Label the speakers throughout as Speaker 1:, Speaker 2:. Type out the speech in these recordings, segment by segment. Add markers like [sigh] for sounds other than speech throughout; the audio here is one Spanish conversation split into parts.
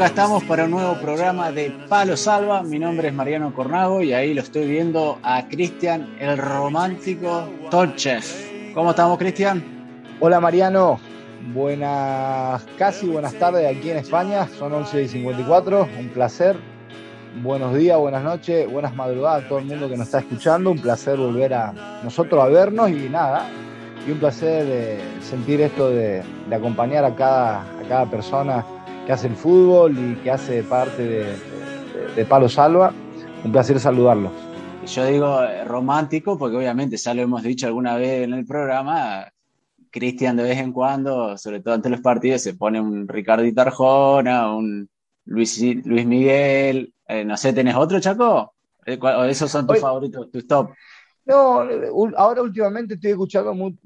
Speaker 1: Acá estamos para un nuevo programa de Palo Salva. Mi nombre es Mariano Cornago y ahí lo estoy viendo a Cristian, el romántico Tolchev. ¿Cómo estamos, Cristian?
Speaker 2: Hola, Mariano. Buenas, casi buenas tardes aquí en España. Son 11 y 54. Un placer. Buenos días, buenas noches, buenas madrugadas a todo el mundo que nos está escuchando. Un placer volver a nosotros a vernos y nada. Y un placer eh, sentir esto de, acompañar a cada persona que hace el fútbol y que hace parte de, Palo Salva. Un placer saludarlos.
Speaker 1: Yo digo eh, romántico porque obviamente ya lo hemos dicho alguna vez en el programa. Cristian de vez en cuando, sobre todo ante los partidos, se pone un Ricardito Arjona, un Luis, Luis Miguel. Eh, no sé, ¿tenés otro, Chaco? Eh, ¿O esos son tus favoritos, tus top?
Speaker 2: No, ahora últimamente estoy escuchando muy,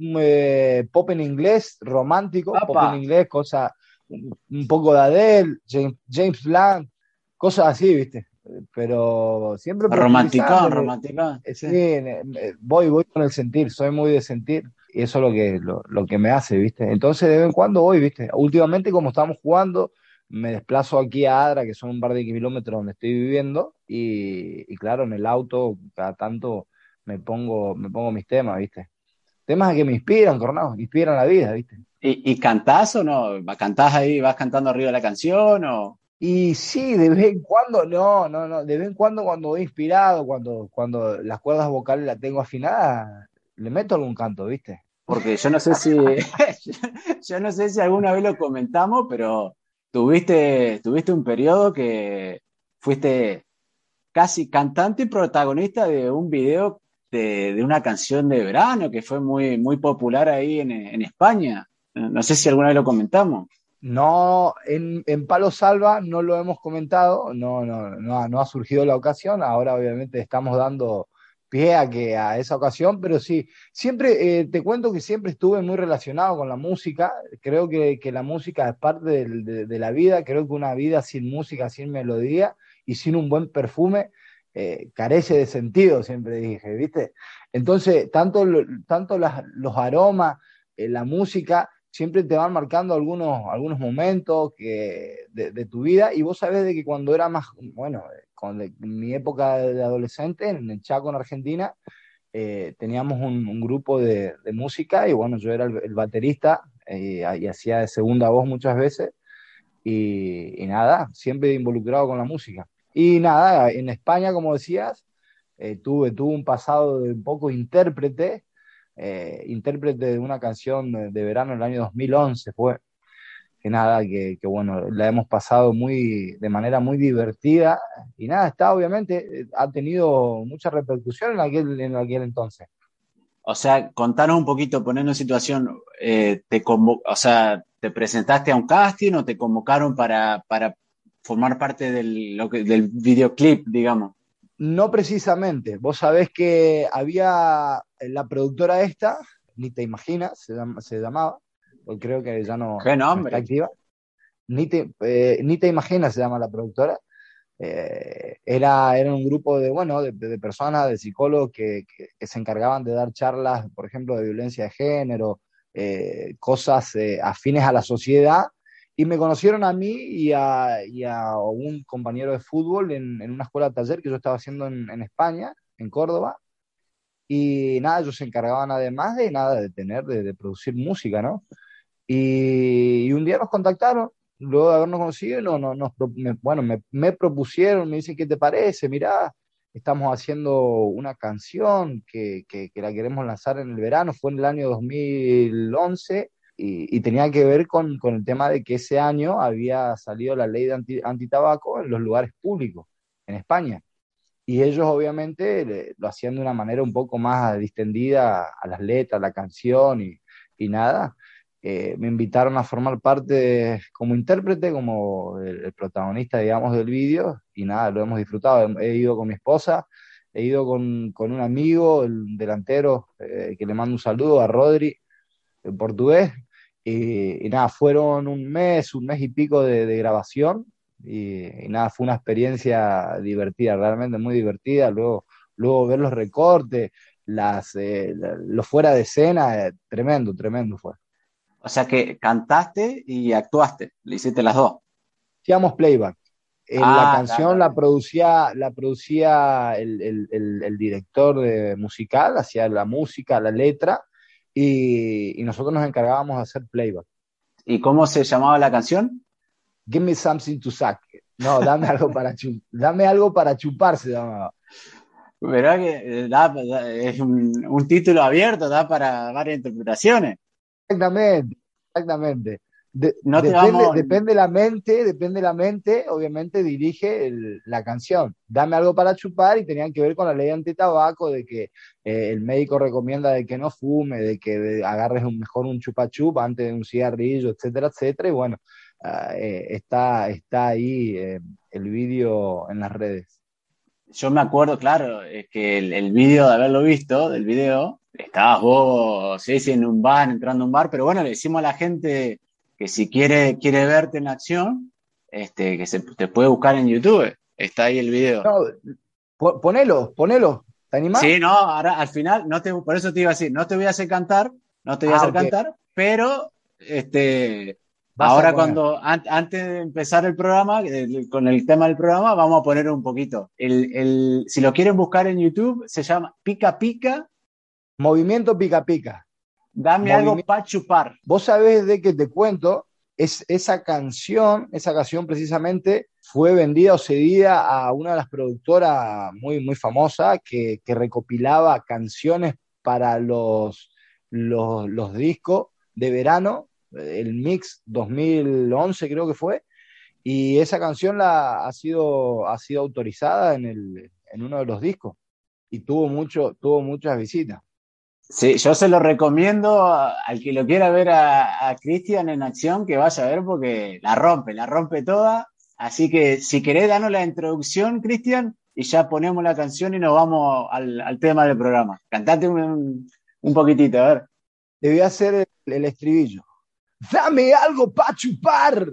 Speaker 2: pop en inglés, romántico, pop en inglés, cosa un poco de Adele, James, Blunt, cosas así, ¿viste? Pero siempre...
Speaker 1: Romántico, romántico.
Speaker 2: Sí, voy, voy con el sentir, soy muy de sentir y eso es lo que, lo, que me hace, ¿viste? Entonces de vez en cuando voy, ¿viste? Últimamente como estamos jugando, me desplazo aquí a Adra, que son un par de kilómetros donde estoy viviendo, y, claro, en el auto cada tanto me pongo, me pongo mis temas, ¿viste? Temas que me inspiran, Cornado, inspiran la vida, ¿viste?
Speaker 1: ¿Y, ¿Y, cantás o no? ¿Cantás ahí, vas cantando arriba de la canción o...?
Speaker 2: Y sí, de vez en cuando, no, no, no, de vez en cuando cuando voy inspirado, cuando, cuando las cuerdas vocales las tengo afinadas, le meto algún canto, ¿viste?
Speaker 1: Porque yo no sé si, [laughs] yo no sé si alguna vez lo comentamos, pero tuviste, tuviste un periodo que fuiste casi cantante y protagonista de un video de, de una canción de verano que fue muy, muy popular ahí en, en España. No sé si alguna vez lo comentamos.
Speaker 2: No, en, Palo Salva no lo hemos comentado, no, no, no, ha surgido la ocasión, ahora obviamente estamos dando pie a, que, a esa ocasión, pero sí, siempre, eh, te cuento que siempre estuve muy relacionado con la música, creo que, la música es parte de, la vida, creo que una vida sin música, sin melodía y sin un buen perfume eh, carece de sentido, siempre dije, ¿viste? Entonces, tanto, tanto los aromas, eh, la música, siempre te van marcando algunos, algunos momentos que, de, tu vida y vos sabés de que cuando era más, bueno, con mi época de adolescente en el Chaco, en Argentina, eh, teníamos un, grupo de, música y bueno, yo era el, baterista eh, y hacía de segunda voz muchas veces y, nada, siempre involucrado con la música. Y nada, en España, como decías, eh, tuve, tuve un pasado de un poco intérprete eh, intérprete de una canción de, verano en el año 2011 fue. Que nada, que, bueno, la hemos pasado muy, de manera muy divertida y nada, está obviamente, eh, ha tenido mucha repercusión en aquel, en aquel entonces.
Speaker 1: O sea, contanos un poquito, poniendo en situación, eh, te o sea, ¿te presentaste a un casting o te convocaron para, para formar parte del, lo que, del videoclip, digamos?
Speaker 2: No precisamente. Vos sabés que había la productora esta, ni te imaginas, se, llamaba, porque creo que ya no,
Speaker 1: está
Speaker 2: activa. Ni te, eh, ni te imaginas se llama la productora. Eh, era, era un grupo de, bueno, de, personas, de psicólogos que, se encargaban de dar charlas, por ejemplo, de violencia de género, eh, cosas afines a la sociedad y me conocieron a mí y a, un compañero de fútbol en, una escuela de taller que yo estaba haciendo en, España, en Córdoba. Y nada, ellos se encargaban además de nada, de tener, de, producir música, ¿no? Y, un día nos contactaron, luego de habernos conocido, no, no, nos, bueno, me, propusieron, me dicen, ¿qué te parece? Mirá, estamos haciendo una canción que, que, que la queremos lanzar en el verano, fue en el año 2011 y, tenía que ver con, con, el tema de que ese año había salido la ley de anti, antitabaco en los lugares públicos en España. Y ellos obviamente lo hacían de una manera un poco más distendida a las letras, a la canción y, y nada. Eh, me invitaron a formar parte como intérprete, como el, protagonista, digamos, del vídeo, y nada, lo hemos disfrutado. He, ido con mi esposa, he ido con, con un amigo, el delantero, eh, que le mando un saludo a Rodri, en portugués, y, nada, fueron un mes, un mes y pico de, grabación, y, nada, fue una experiencia divertida, realmente muy divertida. Luego, luego ver los recortes, las, eh, los fuera de escena, tremendo, tremendo fue.
Speaker 1: O sea que cantaste y actuaste, le hiciste las dos.
Speaker 2: Hacíamos playback. la ah, canción la producía, la producía el, director de musical, hacía la música, la letra, y, nosotros nos encargábamos de hacer playback.
Speaker 1: ¿Y cómo se llamaba la canción?
Speaker 2: Give me something to suck. No, dame algo para chupar. [laughs] Dame algo para chupar se llamaba.
Speaker 1: ¿Verdad que eh, es un título abierto, da para varias interpretaciones?
Speaker 2: Exactamente, exactamente. Depende, depende, la mente, depende la mente, obviamente dirige la canción. Dame algo para chupar y tenían que ver con la ley anti-tabaco, de que eh, el médico recomienda de que no fume, de que agarres un, mejor un chupa chupa antes de un cigarrillo, etcétera, etcétera. Y bueno, ah, eh, está, está ahí eh, el vídeo en las redes.
Speaker 1: Yo me acuerdo, claro, es que el, el vídeo, de haberlo visto, del vídeo, estabas vos, sí, sí, en un bar, entrando a un bar, pero bueno, le decimos a la gente que si quiere, quiere verte en acción, este, que se te puede buscar en YouTube. Está ahí el video.
Speaker 2: No, ponelo, ponelo. ¿Te animás?
Speaker 1: Sí, no, ahora al final, no te, por eso te iba a decir, no te voy a hacer cantar, no te voy a ah, hacer cantar, pero este, ahora cuando, antes de empezar el programa, con el tema del programa, vamos a poner un poquito. El, el, si lo quieren buscar en YouTube, se llama Pica Pica
Speaker 2: Movimiento pica pica.
Speaker 1: Dame algo para chupar.
Speaker 2: Vos sabés de qué te cuento, es esa canción, esa canción precisamente fue vendida o cedida a una de las productoras muy, muy famosas que, recopilaba canciones para los, los, discos de verano, el mix 2011 creo que fue, y esa canción la, ha, sido, ha sido autorizada en, el, en uno de los discos y tuvo, mucho, tuvo muchas visitas.
Speaker 1: Sí, yo se lo recomiendo al que lo quiera ver a, Cristian en acción, que vaya a ver porque la rompe, la rompe toda. Así que si querés, danos la introducción, Cristian, y ya ponemos la canción y nos vamos al, tema del programa. Cantate un, poquitito, a ver.
Speaker 2: Te voy a hacer el, el estribillo. Dame algo para chupar.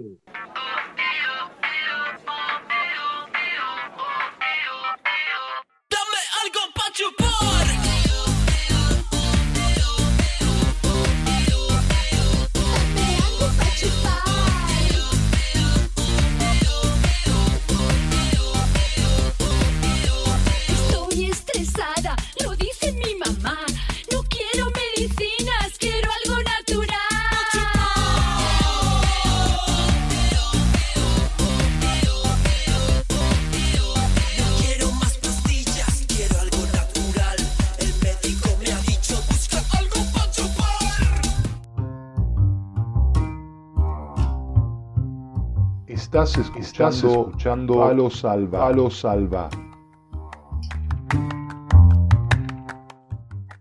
Speaker 3: Estás escuchando, escuchando Palo Salva. Palo Salva.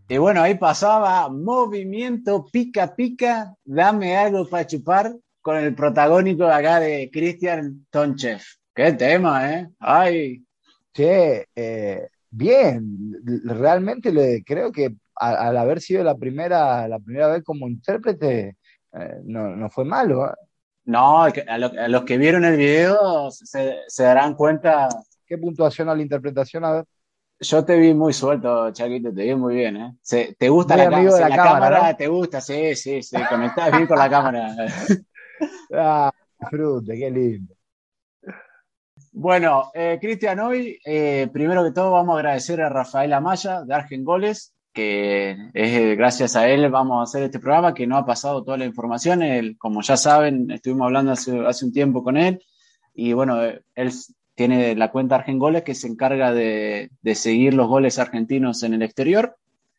Speaker 1: Y bueno, ahí pasaba movimiento pica pica, dame algo para chupar con el protagónico de acá de Christian Tonchev. Qué tema, ¿eh? Ay.
Speaker 2: Che, eh, bien, realmente le, creo que al, haber sido la primera, la primera vez como intérprete, eh, no, no, fue malo. ¿eh?
Speaker 1: No, a, los que vieron el video se, darán cuenta.
Speaker 2: ¿Qué puntuación a la interpretación? A ver.
Speaker 1: Yo te vi muy suelto, Chaquito, te vi muy bien, ¿eh? ¿Te gusta la, la, cámara? ¿Te gusta? Sí, sí, sí, conectás bien con la cámara. [laughs]
Speaker 2: ah, fruta, qué lindo.
Speaker 1: Bueno, eh, Cristian, hoy, eh, primero que todo, vamos a agradecer a Rafael Amaya de Argen Goles, que es gracias a él vamos a hacer este programa, que no ha pasado toda la información. Él, como ya saben, estuvimos hablando hace, hace un tiempo con él y bueno, él tiene la cuenta Argengoles que se encarga de, de, seguir los goles argentinos en el exterior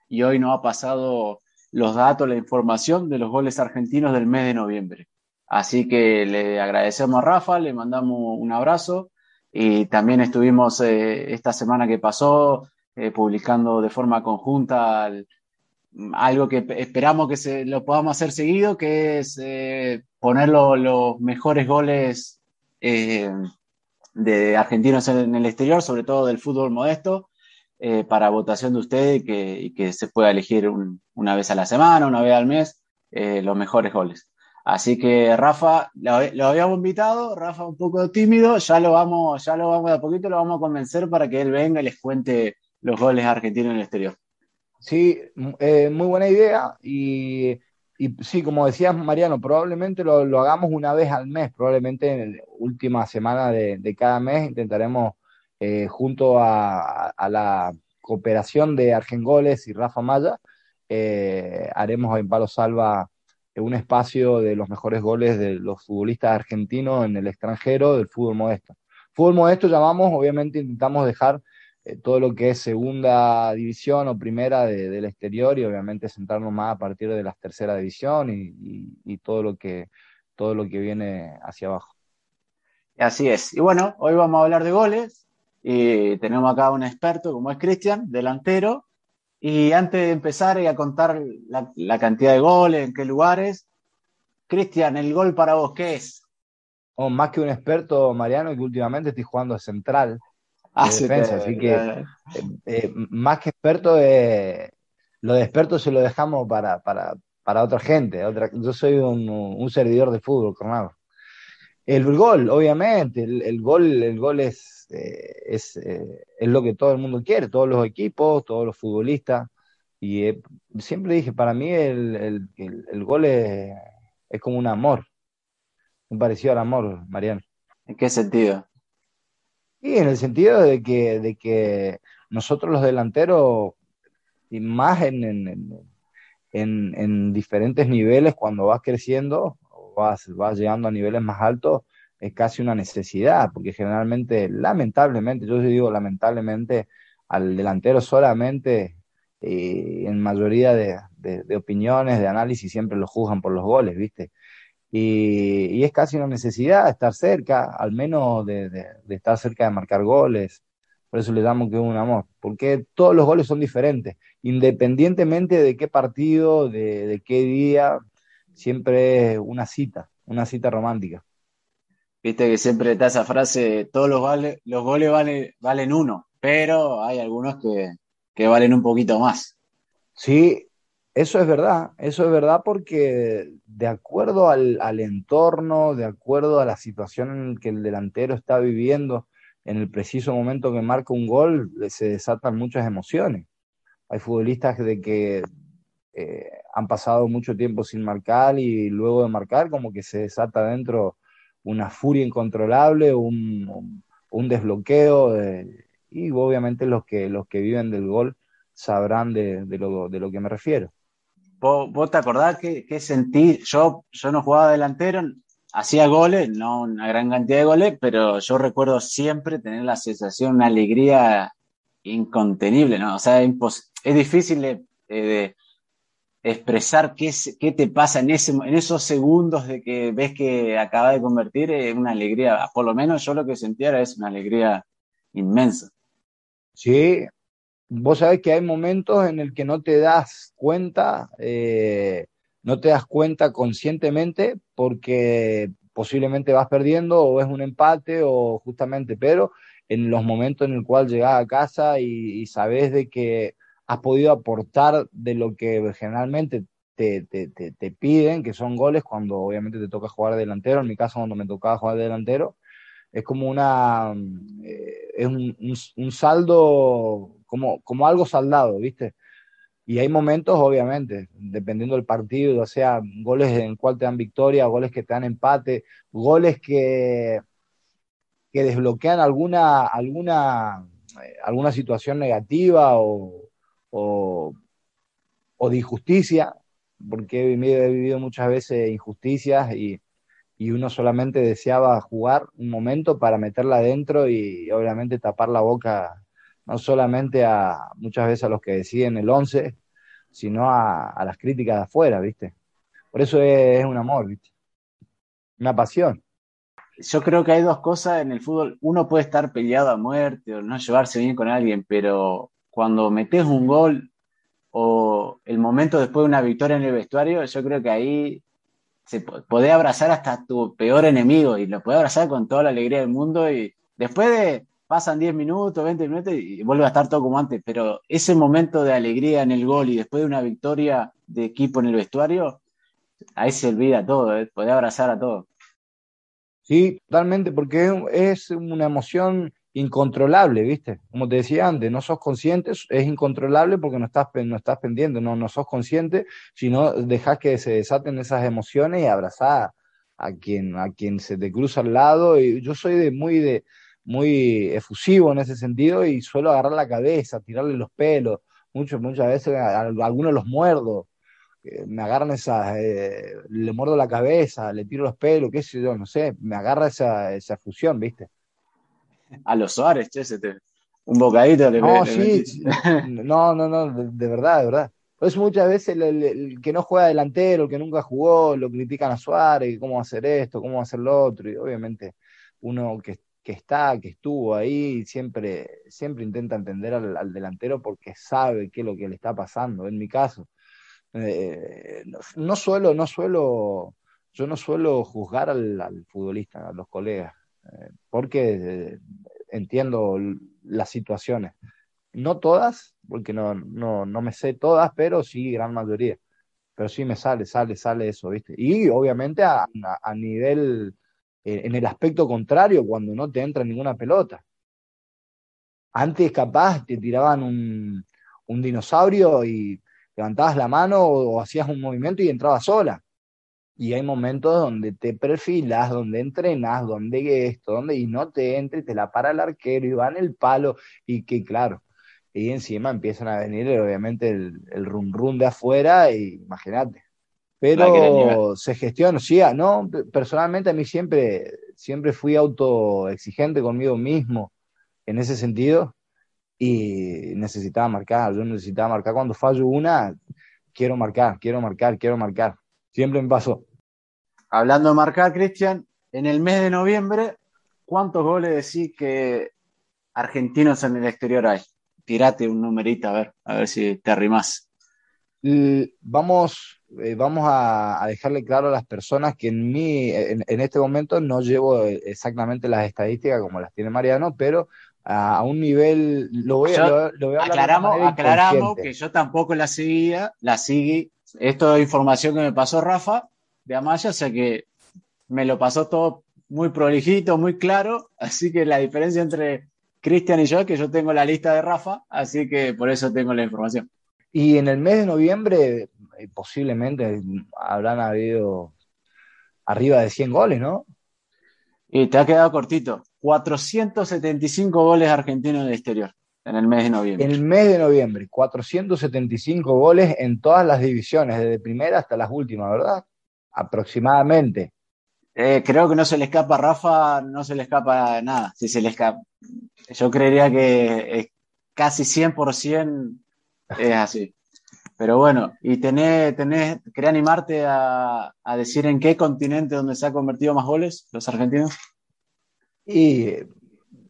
Speaker 1: y hoy no ha pasado los datos, la información de los goles argentinos del mes de noviembre. Así que le agradecemos a Rafa, le mandamos un abrazo y también estuvimos eh, esta semana que pasó eh, publicando de forma conjunta algo que esperamos que se, lo podamos hacer seguido, que es eh, poner los mejores goles de argentinos en, el exterior, sobre todo del fútbol modesto, para votación de ustedes y que, se pueda elegir una vez a la semana, una vez al mes, los mejores goles. Así que Rafa, lo, habíamos invitado, Rafa un poco tímido, ya lo vamos, ya lo vamos de a poquito, lo vamos a convencer para que él venga y les cuente los goles argentinos en el exterior.
Speaker 2: Sí, eh, muy buena idea y, sí, como decías Mariano, probablemente lo, hagamos una vez al mes, probablemente en la última semana de, cada mes intentaremos eh, junto a, la cooperación de Argengoles y Rafa Maya, eh, haremos en Palo Salva un espacio de los mejores goles de los futbolistas argentinos en el extranjero del fútbol modesto. Fútbol modesto llamamos, obviamente intentamos dejar eh, todo lo que es segunda división o primera del exterior y obviamente centrarnos más a partir de la tercera división y, todo, lo que, todo lo que viene hacia abajo.
Speaker 1: Así es. Y bueno, hoy vamos a hablar de goles y tenemos acá un experto como es Cristian, delantero, y antes de empezar y a contar la, cantidad de goles, en qué lugares, Cristian, el gol para vos, ¿qué es?
Speaker 2: Oh, más que un experto, Mariano, que últimamente estoy jugando central ah, defensa, así que eh, eh, más que experto, eh, lo de experto se lo dejamos para, para, para otra gente. Otra, yo soy un, un servidor de fútbol, Cornado. El gol, obviamente, el, gol, el gol es, eh, es, eh, es, lo que todo el mundo quiere, todos los equipos, todos los futbolistas. Y eh, siempre dije, para mí el, el, gol es, es, como un amor, un parecido al amor, Mariano.
Speaker 1: ¿En qué sentido?
Speaker 2: Y en el sentido de que, de que nosotros los delanteros, y más en, en, en, en diferentes niveles, cuando vas creciendo, vas, vas llegando a niveles más altos, es casi una necesidad, porque generalmente, lamentablemente, yo digo lamentablemente, al delantero solamente, eh, en mayoría de, opiniones, de análisis, siempre lo juzgan por los goles, ¿viste? Y, es casi una necesidad estar cerca, al menos de, estar cerca de marcar goles. Por eso le damos que es un amor, porque todos los goles son diferentes, independientemente de qué partido, de qué día, siempre es una cita, una cita romántica.
Speaker 1: Viste que siempre está esa frase, todos los, los goles valen uno, pero hay algunos que, valen un poquito más.
Speaker 2: Sí, eso es verdad, eso es verdad porque de acuerdo al, al, entorno, de acuerdo a la situación en que el delantero está viviendo, en el preciso momento que marca un gol, se desatan muchas emociones. Hay futbolistas de que eh, han pasado mucho tiempo sin marcar y luego de marcar como que se desata dentro una furia incontrolable, un, un desbloqueo y obviamente los que, los que viven del gol sabrán de, lo, de lo que me refiero.
Speaker 1: ¿Vos, te acordás que, sentí? Yo, yo no jugaba delantero, hacía goles, no una gran cantidad de goles, pero yo recuerdo siempre tener la sensación, una alegría incontenible, ¿no? O sea, es, difícil de, expresar qué, qué te pasa en, ese, en esos segundos de que ves que acaba de convertir en una alegría. Por lo menos yo lo que sentía era una alegría inmensa.
Speaker 2: Sí, vos sabés que hay momentos en el que no te das cuenta, eh, no te das cuenta conscientemente porque posiblemente vas perdiendo o es un empate o justamente, pero en los momentos en el cual llegás a casa y, y sabes de que has podido aportar de lo que generalmente te, te, piden, que son goles cuando obviamente te toca jugar delantero. En mi caso, cuando me tocaba jugar delantero, es como una, eh, es un, un, saldo, como, como algo saldado, ¿viste? Y hay momentos, obviamente, dependiendo del partido, o sea goles en cual te dan victoria, goles que te dan empate, goles que, que desbloquean alguna, alguna, eh, alguna situación negativa o, o, de injusticia, porque he vivido, muchas veces injusticias y, uno solamente deseaba jugar un momento para meterla adentro y obviamente tapar la boca no solamente a muchas veces a los que deciden el 11 sino a, las críticas de afuera, ¿viste? Por eso es, un amor, ¿viste? Una pasión.
Speaker 1: Yo creo que hay dos cosas en el fútbol. Uno puede estar peleado a muerte o no llevarse bien con alguien, pero cuando metes un gol o el momento después de una victoria en el vestuario, yo creo que ahí se puede abrazar hasta tu peor enemigo y lo puede abrazar con toda la alegría del mundo y después de pasan 10 minutos, 20 minutos y vuelve a estar todo como antes, pero ese momento de alegría en el gol y después de una victoria de equipo en el vestuario, ahí se olvida todo, ¿eh? puede abrazar a todos.
Speaker 2: Sí, totalmente, porque es una emoción incontrolable, ¿viste? Como te decía antes, no sos consciente, es incontrolable porque no estás, no estás pendiente, no, no sos consciente, sino dejas que se desaten esas emociones y abrazar a quien, a quien se te cruza al lado. Y yo soy de muy de muy efusivo en ese sentido y suelo agarrar la cabeza, tirarle los pelos. Muchas, muchas veces a, algunos los muerdo, me agarran esas, eh, le muerdo la cabeza, le tiro los pelos, qué sé yo, no sé, me agarra esa, esa fusión, ¿viste?
Speaker 1: a los Suárez, che, un bocadito le
Speaker 2: No, sí, no, no, no, de, verdad, de verdad. Pues muchas veces el, que no juega delantero, el que nunca jugó, lo critican a Suárez, cómo hacer esto, cómo hacer lo otro, y obviamente uno que, está, que estuvo ahí, siempre, siempre intenta entender al, delantero porque sabe qué es lo que le está pasando. En mi caso, eh, no, suelo, no suelo, yo no suelo juzgar al futbolista, a los colegas porque eh, entiendo las situaciones. No todas, porque no, no, no me sé todas, pero sí gran mayoría. Pero sí me sale, sale, sale eso, ¿viste? Y obviamente a, nivel, eh, en el aspecto contrario, cuando no te entra ninguna pelota. Antes capaz te tiraban un, un dinosaurio y levantabas la mano o, hacías un movimiento y entraba sola y hay momentos donde te perfilas, donde entrenas, donde esto, donde y no te entre, te la para el arquero y va en el palo y que claro, y encima empiezan a venir obviamente el, el rum rum de afuera y imagínate. Pero se gestiona, sí, ah, no, personalmente a mí siempre, siempre fui autoexigente conmigo mismo en ese sentido y necesitaba marcar, yo necesitaba marcar cuando fallo una, quiero marcar, quiero marcar, quiero marcar Siempre me pasó.
Speaker 1: Hablando de marcar, Cristian, en el mes de noviembre, ¿cuántos goles decís que argentinos en el exterior hay? Tirate un numerito, a ver, a ver si te arrimas.
Speaker 2: Vamos, eh, vamos a, dejarle claro a las personas que en, mí, en, este momento no llevo exactamente las estadísticas como las tiene Mariano, pero a, un nivel, lo voy, a, lo,
Speaker 1: Aclaramos, aclaramos que yo tampoco la seguía, la seguí esto es información que me pasó Rafa de Amaya, o sea que me lo pasó todo muy prolijito, muy claro, así que la diferencia entre Cristian y yo es que yo tengo la lista de Rafa, así que por eso tengo la información.
Speaker 2: Y en el mes de noviembre eh, posiblemente habrán habido arriba de 100 goles, ¿no?
Speaker 1: Y te ha quedado cortito. 475 goles argentinos en el exterior en el mes de noviembre.
Speaker 2: En el mes de noviembre, 475 goles en todas las divisiones, desde primera hasta las últimas, ¿verdad? Aproximadamente.
Speaker 1: Eh, creo que no se le escapa a Rafa, no se le escapa nada. Si se le escapa, yo creería que es casi 100% es así. Pero bueno, y tenés, tenés, ¿querés animarte a, a, decir en qué continente donde se ha convertido más goles los argentinos?
Speaker 2: Y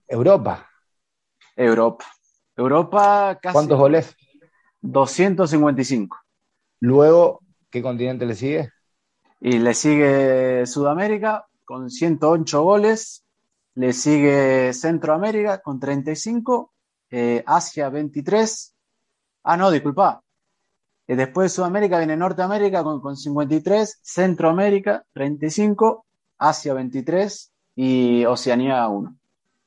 Speaker 2: Europa.
Speaker 1: Europa. Europa casi.
Speaker 2: ¿Cuántos goles?
Speaker 1: 255.
Speaker 2: Luego, ¿qué continente le sigue?
Speaker 1: Y le sigue Sudamérica con 108 goles. Le sigue Centroamérica con 35. Eh, Asia 23. Ah, no, disculpa. Eh, después de Sudamérica viene Norteamérica con, con 53. Centroamérica 35. Asia 23. Y Oceanía 1.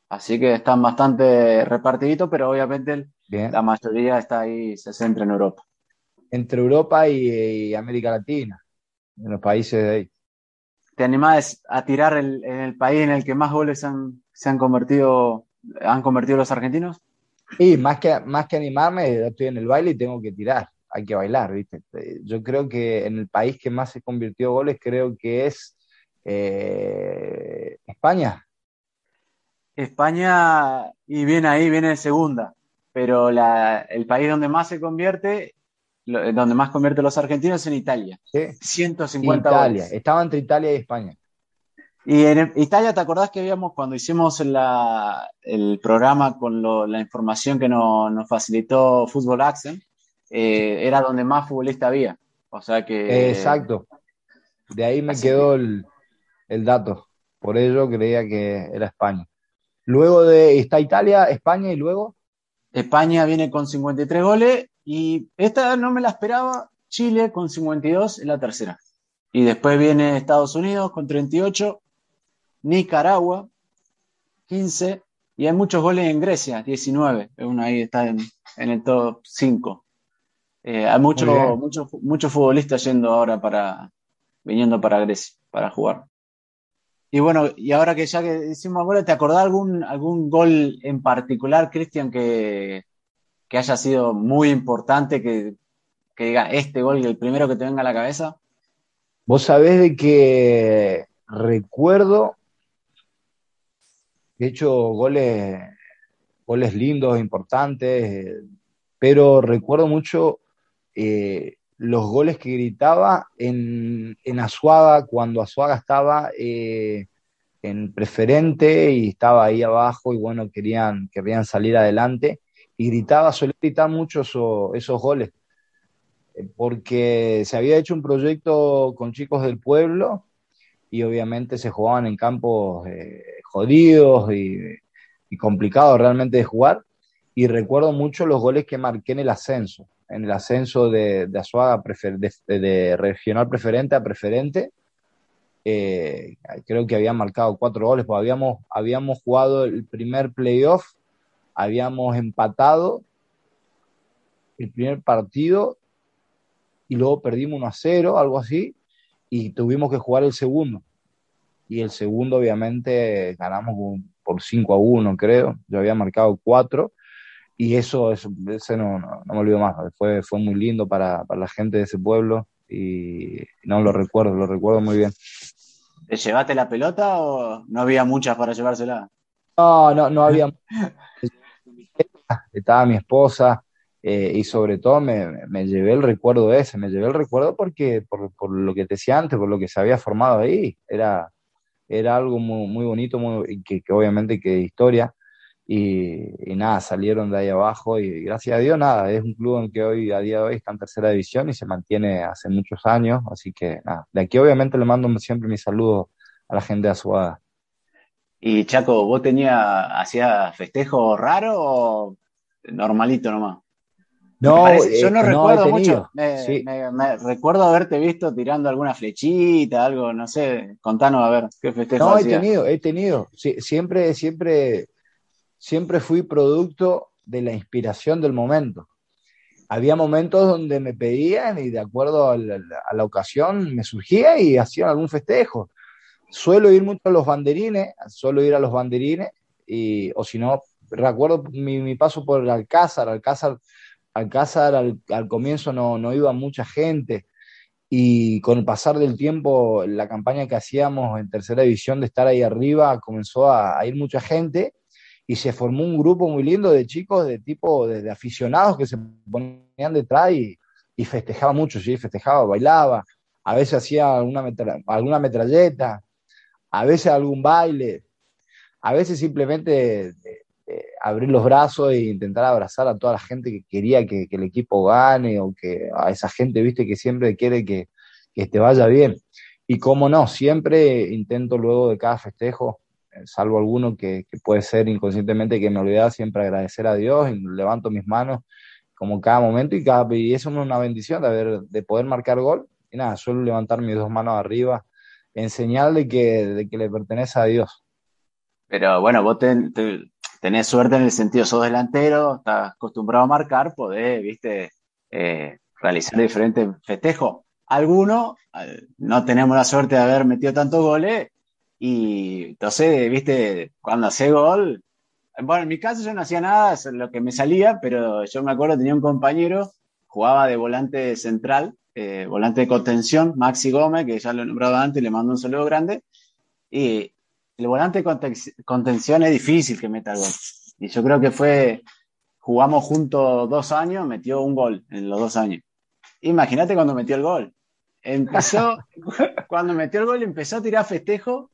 Speaker 1: Así que están bastante repartiditos, pero obviamente la mayoría está ahí, se centra en Europa.
Speaker 2: Entre Europa y, América Latina, en los países de ahí.
Speaker 1: ¿Te animás a tirar en el país en el que más goles han, se han convertido, han convertido los argentinos?
Speaker 2: Sí, más que, más que animarme, estoy en el baile y tengo que tirar, hay que bailar, ¿viste? Yo creo que en el país que más se convirtió goles, creo que es eh, España,
Speaker 1: España, y viene ahí, viene de segunda, pero el país donde más se convierte donde más convierte los argentinos es en Italia.
Speaker 2: ¿Sí?
Speaker 1: 150
Speaker 2: Italia,
Speaker 1: goles.
Speaker 2: estaba entre Italia y España.
Speaker 1: Y en Italia, ¿te acordás que habíamos, cuando hicimos la, el programa con lo, la información que no, nos facilitó Fútbol Accent, eh, era donde más futbolista había? O sea que...
Speaker 2: Exacto. De ahí me quedó el, el dato. Por ello creía que era España. Luego de está Italia, España y luego.
Speaker 1: España viene con 53 goles y esta no me la esperaba. Chile con 52 en la tercera. Y después viene Estados Unidos con 38, Nicaragua 15 y hay muchos goles en Grecia, 19. Uno ahí está en, en el top 5. Eh, hay muchos muchos muchos futbolistas yendo ahora para viniendo para Grecia para jugar. Y bueno, y ahora que ya que hicimos goles, ¿te acordás algún algún gol en particular, Cristian, que, que haya sido muy importante, que, que diga este gol, el primero que te venga a la cabeza?
Speaker 2: Vos sabés de que recuerdo, he hecho goles, goles lindos, importantes, eh, pero recuerdo mucho eh, los goles que gritaba en, en Azuaga, cuando Azuaga estaba eh, en preferente y estaba ahí abajo y bueno, querían, querían salir adelante. Y gritaba, solía gritar mucho eso- esos goles porque se había hecho un proyecto con chicos del pueblo y obviamente se jugaban en campos jodidos y, y complicados realmente de jugar. Y recuerdo mucho los goles que marqué en el ascenso, en el ascenso de, Azuaga de, regional preferente a preferente. Eh, creo que habían marcado cuatro goles, porque habíamos, habíamos jugado el primer playoff, habíamos empatado el primer partido y luego perdimos 1 a 0, algo así, y tuvimos que jugar el segundo. Y el segundo, obviamente, ganamos con- por 5 a 1, creo. Yo había marcado 4, y eso, eso ese no, no, no me olvido más. Fue, fue muy lindo para, para la gente de ese pueblo, y no lo recuerdo, lo recuerdo muy bien.
Speaker 1: ¿Te llevaste la pelota o no había muchas para llevársela?
Speaker 2: No, no, no había. [laughs] Estaba mi esposa eh, y sobre todo me, me llevé el recuerdo ese, me llevé el recuerdo porque por, por lo que te decía antes, por lo que se había formado ahí, era, era algo muy, muy bonito, muy, que, que obviamente que de historia. Y, y nada, salieron de ahí abajo y gracias a Dios, nada, es un club en que hoy, a día de hoy, está en tercera división y se mantiene hace muchos años, así que nada, de aquí obviamente le mando siempre mis saludos a la gente de Azuada.
Speaker 1: Y Chaco, ¿vos tenías, hacía festejo raro o normalito nomás?
Speaker 2: No,
Speaker 1: parece- yo
Speaker 2: eh,
Speaker 1: no recuerdo mucho. Me,
Speaker 2: sí.
Speaker 1: me- me- recuerdo haberte visto tirando alguna flechita, algo, no sé. Contanos a ver qué festejo
Speaker 2: No, he tenido, he tenido. Sí, siempre, siempre, siempre fui producto de la inspiración del momento. Había momentos donde me pedían y de acuerdo a la, a la ocasión me surgía y hacían algún festejo. Suelo ir mucho a los banderines, suelo ir a los banderines, y, o si no, recuerdo mi, mi paso por el Alcázar, Alcázar, Alcázar al, al comienzo no, no iba mucha gente, y con el pasar del tiempo, la campaña que hacíamos en tercera división de estar ahí arriba comenzó a, a ir mucha gente y se formó un grupo muy lindo de chicos de tipo de, aficionados que se ponían detrás y, y festejaba mucho, sí, festejaba, bailaba, a veces hacía alguna, metra, alguna metralleta, a veces algún baile, a veces simplemente eh, abrir los brazos e intentar abrazar a toda la gente que quería que, el equipo gane o que a esa gente, viste, que siempre quiere que, que te vaya bien. Y como no, siempre intento luego de cada festejo, eh, salvo alguno que, puede ser inconscientemente que me olvidaba, siempre agradecer a Dios y levanto mis manos como cada momento y, cada, y eso es una bendición de, haber, de poder marcar gol. Y nada, suelo levantar mis dos manos arriba en señal de que, que le pertenece a Dios.
Speaker 1: Pero bueno, vos te, tenés suerte en el sentido, sos delantero, estás acostumbrado a marcar, podés, viste, eh, realizar diferentes festejos. Algunos no tenemos la suerte de haber metido tantos goles y entonces, viste, cuando hace gol, bueno, en mi caso yo no hacía nada, es lo que me salía, pero yo me acuerdo, tenía un compañero, jugaba de volante central, eh, volante de contención, Maxi Gómez, que ya lo he nombrado antes, le mando un saludo grande, y el volante contención es difícil que meta gol. Y yo creo que fue, jugamos juntos dos años, metió un gol en los dos años. Imagínate cuando metió el gol. Empezó, [laughs] cuando metió el gol, empezó a tirar festejo.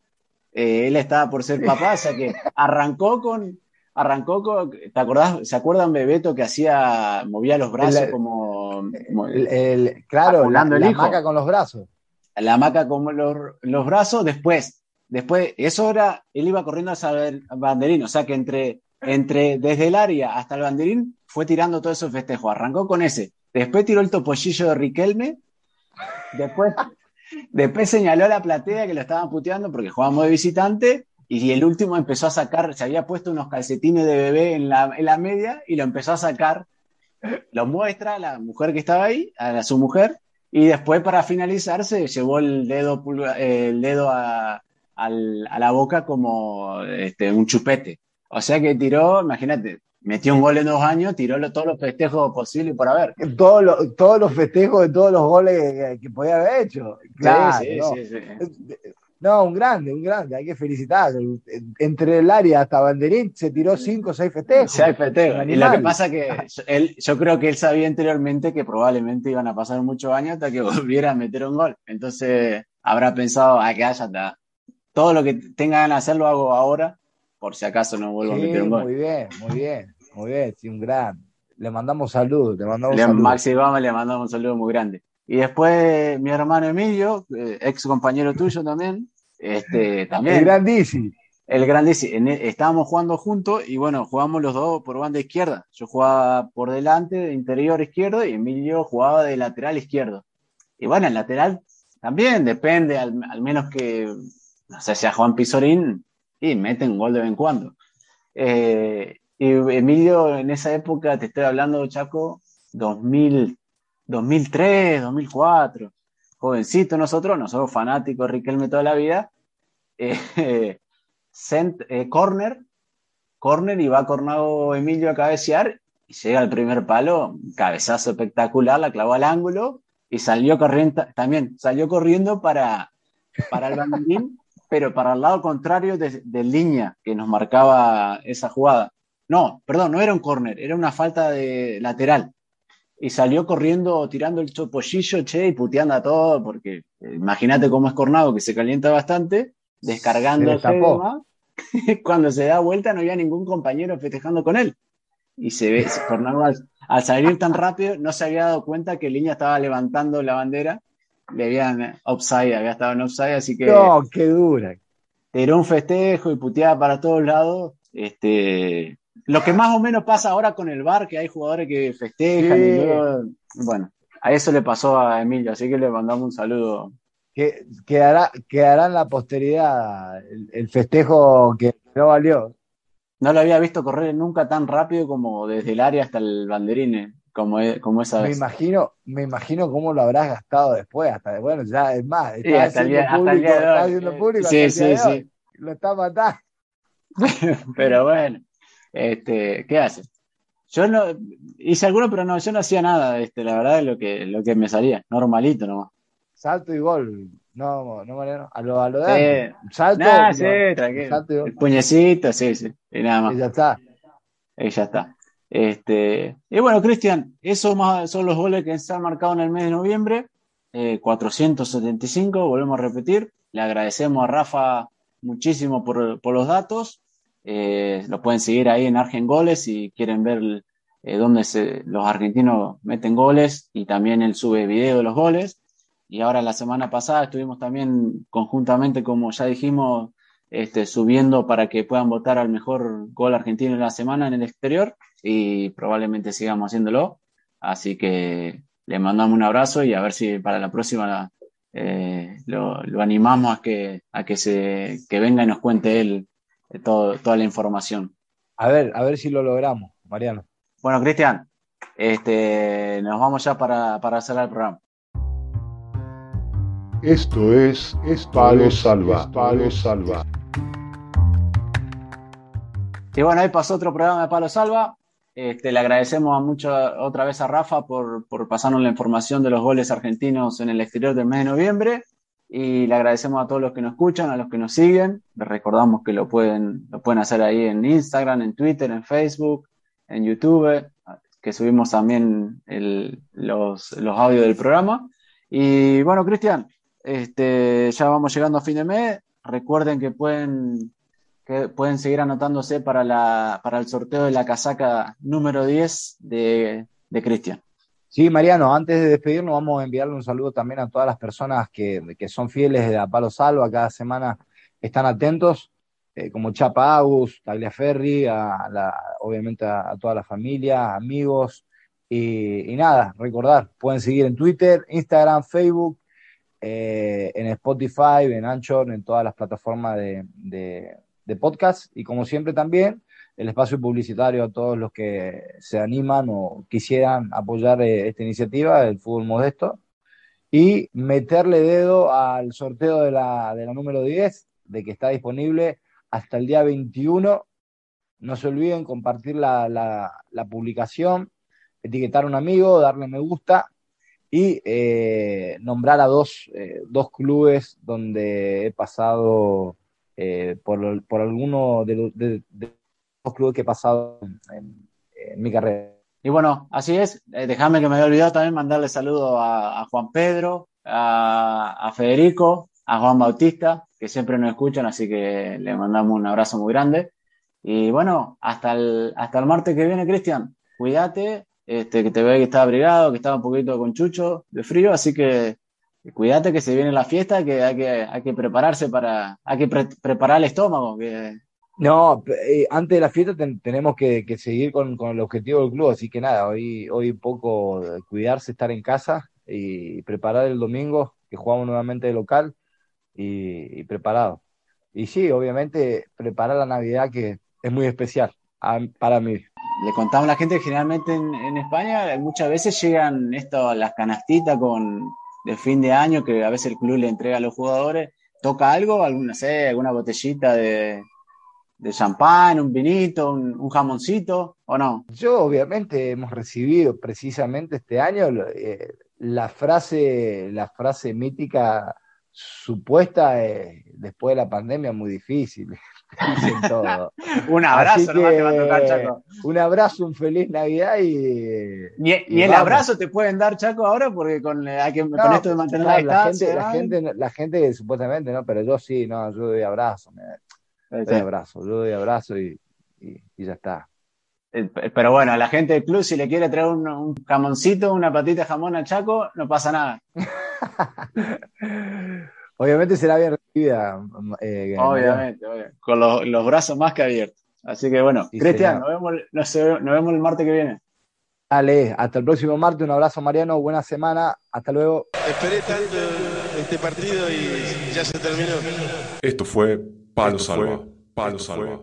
Speaker 1: Eh, él estaba por ser papá, o sea que arrancó con, arrancó con, ¿te acordás? ¿Se acuerdan Bebeto que hacía, movía los brazos como,
Speaker 2: el, claro, la, la maca con los brazos.
Speaker 1: La maca con los, los brazos, después, después, eso era, él iba corriendo al banderín, o sea que entre, entre, desde el área hasta el banderín, fue tirando todo esos festejos, arrancó con ese, después tiró el topollillo de Riquelme, después, [laughs] después señaló a la platea que lo estaban puteando porque jugábamos de visitante, y el último empezó a sacar, se había puesto unos calcetines de bebé en la, en media y lo empezó a sacar, lo muestra a la mujer que estaba ahí, a, su mujer, y después para finalizar se llevó el dedo, el dedo a, a la boca como este, un chupete. O sea que tiró, imagínate, metió un gol en dos años, tiró todos los festejos posibles por haber.
Speaker 2: Todos los, todos los festejos de todos los goles que, podía haber hecho. Claro, sí, sí, sí, no, un grande, un grande, hay que felicitar. Entre el área hasta Banderín se tiró cinco o seis festejos.
Speaker 1: Seis festejos. Y lo que pasa que él, yo creo que él sabía anteriormente que probablemente iban a pasar muchos años hasta que [laughs] volviera a meter un gol. Entonces habrá pensado, ah, que ya está. Todo lo que tenga ganas de hacer lo hago ahora, por si acaso no vuelvo a meter un gol.
Speaker 2: Muy bien, muy bien, muy bien, sí, un gran. Le mandamos saludos, le mandamos
Speaker 1: le, Maxi Gómez le mandamos un saludo muy grande. Y después mi hermano Emilio, eh, ex compañero tuyo también, este, también.
Speaker 2: El grandísimo.
Speaker 1: El grandísimo. E, estábamos jugando juntos y bueno, jugamos los dos por banda izquierda. Yo jugaba por delante, de interior izquierdo, y Emilio jugaba de lateral izquierdo. Y bueno, el lateral también depende, al, menos que, no sé, sea Juan Pizorín, y mete un gol de vez en cuando. Eh, y Emilio en esa época, te estoy hablando, Chaco, 2000, 2003, 2004 jovencito nosotros, no somos fanáticos Riquelme toda la vida, eh, [laughs] eh, corner, corner y va Cornado Emilio a cabecear y llega al primer palo, cabezazo espectacular, la clavó al ángulo y salió corriendo, también salió corriendo para, para el banderín, pero para el lado contrario de, de, línea que nos marcaba esa jugada. No, perdón, no era un corner, era una falta de lateral y salió corriendo tirando el chopollillo, che, y puteando a todo, porque eh, imagínate cómo es Cornado, que se calienta bastante, descargando el [laughs] cuando se da vuelta no había ningún compañero festejando con él. Y se ve, Cornado al, salir tan rápido no se había dado cuenta que Liña estaba levantando la bandera, le habían offside, había estado en offside, así que...
Speaker 2: No, qué dura.
Speaker 1: Tiró un festejo y puteaba para todos lados, este, lo que más o menos pasa ahora con el bar, que hay jugadores que festejan bueno, a eso le pasó a Emilio, así que le mandamos un saludo.
Speaker 2: Que, quedará, quedará en la posteridad el, festejo que no valió.
Speaker 1: No lo había visto correr nunca tan rápido como desde el área hasta el banderín, eh, como, como esa
Speaker 2: me
Speaker 1: vez.
Speaker 2: Imagino, me imagino cómo lo habrás gastado después, hasta bueno, ya es más,
Speaker 1: está hasta el
Speaker 2: haciendo público,
Speaker 1: sí, sí, sí.
Speaker 2: Lo está matando. [laughs]
Speaker 1: Pero bueno. Este, ¿Qué hace? Yo no hice alguno, pero no, yo no hacía nada, este, la verdad es lo que, lo que me salía, normalito nomás.
Speaker 2: Salto y gol, no, no Mariano, a lo, a lo de
Speaker 1: salto. sí, tranquilo. El puñecito, sí, sí, y nada más.
Speaker 2: Y ya está.
Speaker 1: Y ya está. Este, y bueno, Cristian, esos son los goles que se han marcado en el mes de noviembre. 475, eh, volvemos a repetir. Le agradecemos a Rafa muchísimo por, por los datos. Eh, lo pueden seguir ahí en Argen Goles si quieren ver eh, dónde se, los argentinos meten goles y también él sube video de los goles. Y ahora la semana pasada estuvimos también conjuntamente, como ya dijimos, este, subiendo para que puedan votar al mejor gol argentino de la semana en el exterior y probablemente sigamos haciéndolo. Así que le mandamos un abrazo y a ver si para la próxima eh, lo, lo, animamos a que, a que, se, que venga y nos cuente él toda la información.
Speaker 2: A ver, a ver si lo logramos, Mariano.
Speaker 1: Bueno, Cristian, este, nos vamos ya para, para hacer el programa.
Speaker 3: Esto es, Palo Salva. Palo Salva.
Speaker 1: Y bueno, ahí pasó otro programa de Palo Salva. Este, le agradecemos a mucho, otra vez a Rafa por, por pasarnos la información de los goles argentinos en el exterior del mes de noviembre y le agradecemos a todos los que nos escuchan, a los que nos siguen. Les recordamos que lo pueden, lo pueden hacer ahí en Instagram, en Twitter, en Facebook, en YouTube. que subimos también los, los audios del programa. Y bueno, Cristian, este, ya vamos llegando a fin de mes. Recuerden que pueden, que pueden seguir anotándose para, la, para el sorteo de la casaca número 10 de, de Cristian.
Speaker 2: Sí, Mariano, antes de despedirnos vamos a enviarle un saludo también a todas las personas que, son fieles de Palo Salva, cada semana están atentos, eh, como Chapa Agus, Tagliaferri, a la, obviamente a, toda la familia, amigos, y, nada, recordar, pueden seguir en Twitter, Instagram, Facebook, eh, en Spotify, en Anchor, en todas las plataformas de, de podcast, y como siempre también el espacio publicitario a todos los que se animan o quisieran apoyar eh, esta iniciativa del fútbol modesto. Y meterle dedo al sorteo de la, de la número 10, de que está disponible hasta el día 21. No se olviden compartir la, la, publicación, etiquetar un amigo, darle me gusta y eh, nombrar a dos, eh, dos, clubes donde he pasado por, por, alguno de, de, de clubes que he pasado en, mi carrera.
Speaker 1: Y bueno, así es. Eh, déjame que me haya olvidado también mandarle saludos a, Juan Pedro, a, Federico, a Juan Bautista, que siempre nos escuchan, así que le mandamos un abrazo muy grande. Y bueno, hasta el, hasta el martes que viene, Cristian. Cuídate, este, que te veo que está abrigado, que estaba un poquito con chucho de frío, así que cuídate que se viene la fiesta, que hay que, hay que prepararse para, hay que preparar el estómago,
Speaker 2: no, eh, antes de la fiesta tenemos que, seguir con, el objetivo del club, así que nada, hoy, hoy poco cuidarse, estar en casa y preparar el domingo, que jugamos nuevamente de local y, preparado. Y sí, obviamente preparar la Navidad que es muy especial para mí.
Speaker 1: Le contamos a la gente que generalmente en, España muchas veces llegan esto, las canastitas con de fin de año que a veces el club le entrega a los jugadores. ¿Toca algo? ¿Alguna, sé, alguna botellita de, de champán, un vinito, un, jamoncito, ¿o no?
Speaker 2: Yo obviamente hemos recibido precisamente este año eh, la frase, la frase mítica supuesta eh, después de la pandemia muy difícil. Dicen [laughs] todo.
Speaker 1: un abrazo, no te va a tocar, Chaco.
Speaker 2: Un abrazo, un feliz Navidad y.
Speaker 1: Ni, el abrazo te pueden dar, Chaco, ahora, porque con, hay que, con esto de mantener la,
Speaker 2: distancia. La gente, la, gente, supuestamente, ¿no? Pero yo sí, no, yo doy abrazo. Me, doy abrazo, yo doy abrazo y, ya está.
Speaker 1: Eh, pero bueno, a la gente del club, si le quiere traer un, jamoncito, una patita de jamón a Chaco, no pasa nada. [laughs]
Speaker 2: Obviamente será bien recibida.
Speaker 1: Eh, obviamente, con los, brazos más que abiertos. Así que bueno, Cristian, nos vemos, nos, vemos el martes que viene.
Speaker 2: Dale, hasta el próximo martes. Un abrazo, Mariano. Buena semana. Hasta luego.
Speaker 4: Esperé tanto este partido y ya se terminó.
Speaker 3: Esto fue Palo Salva. Palo Salva.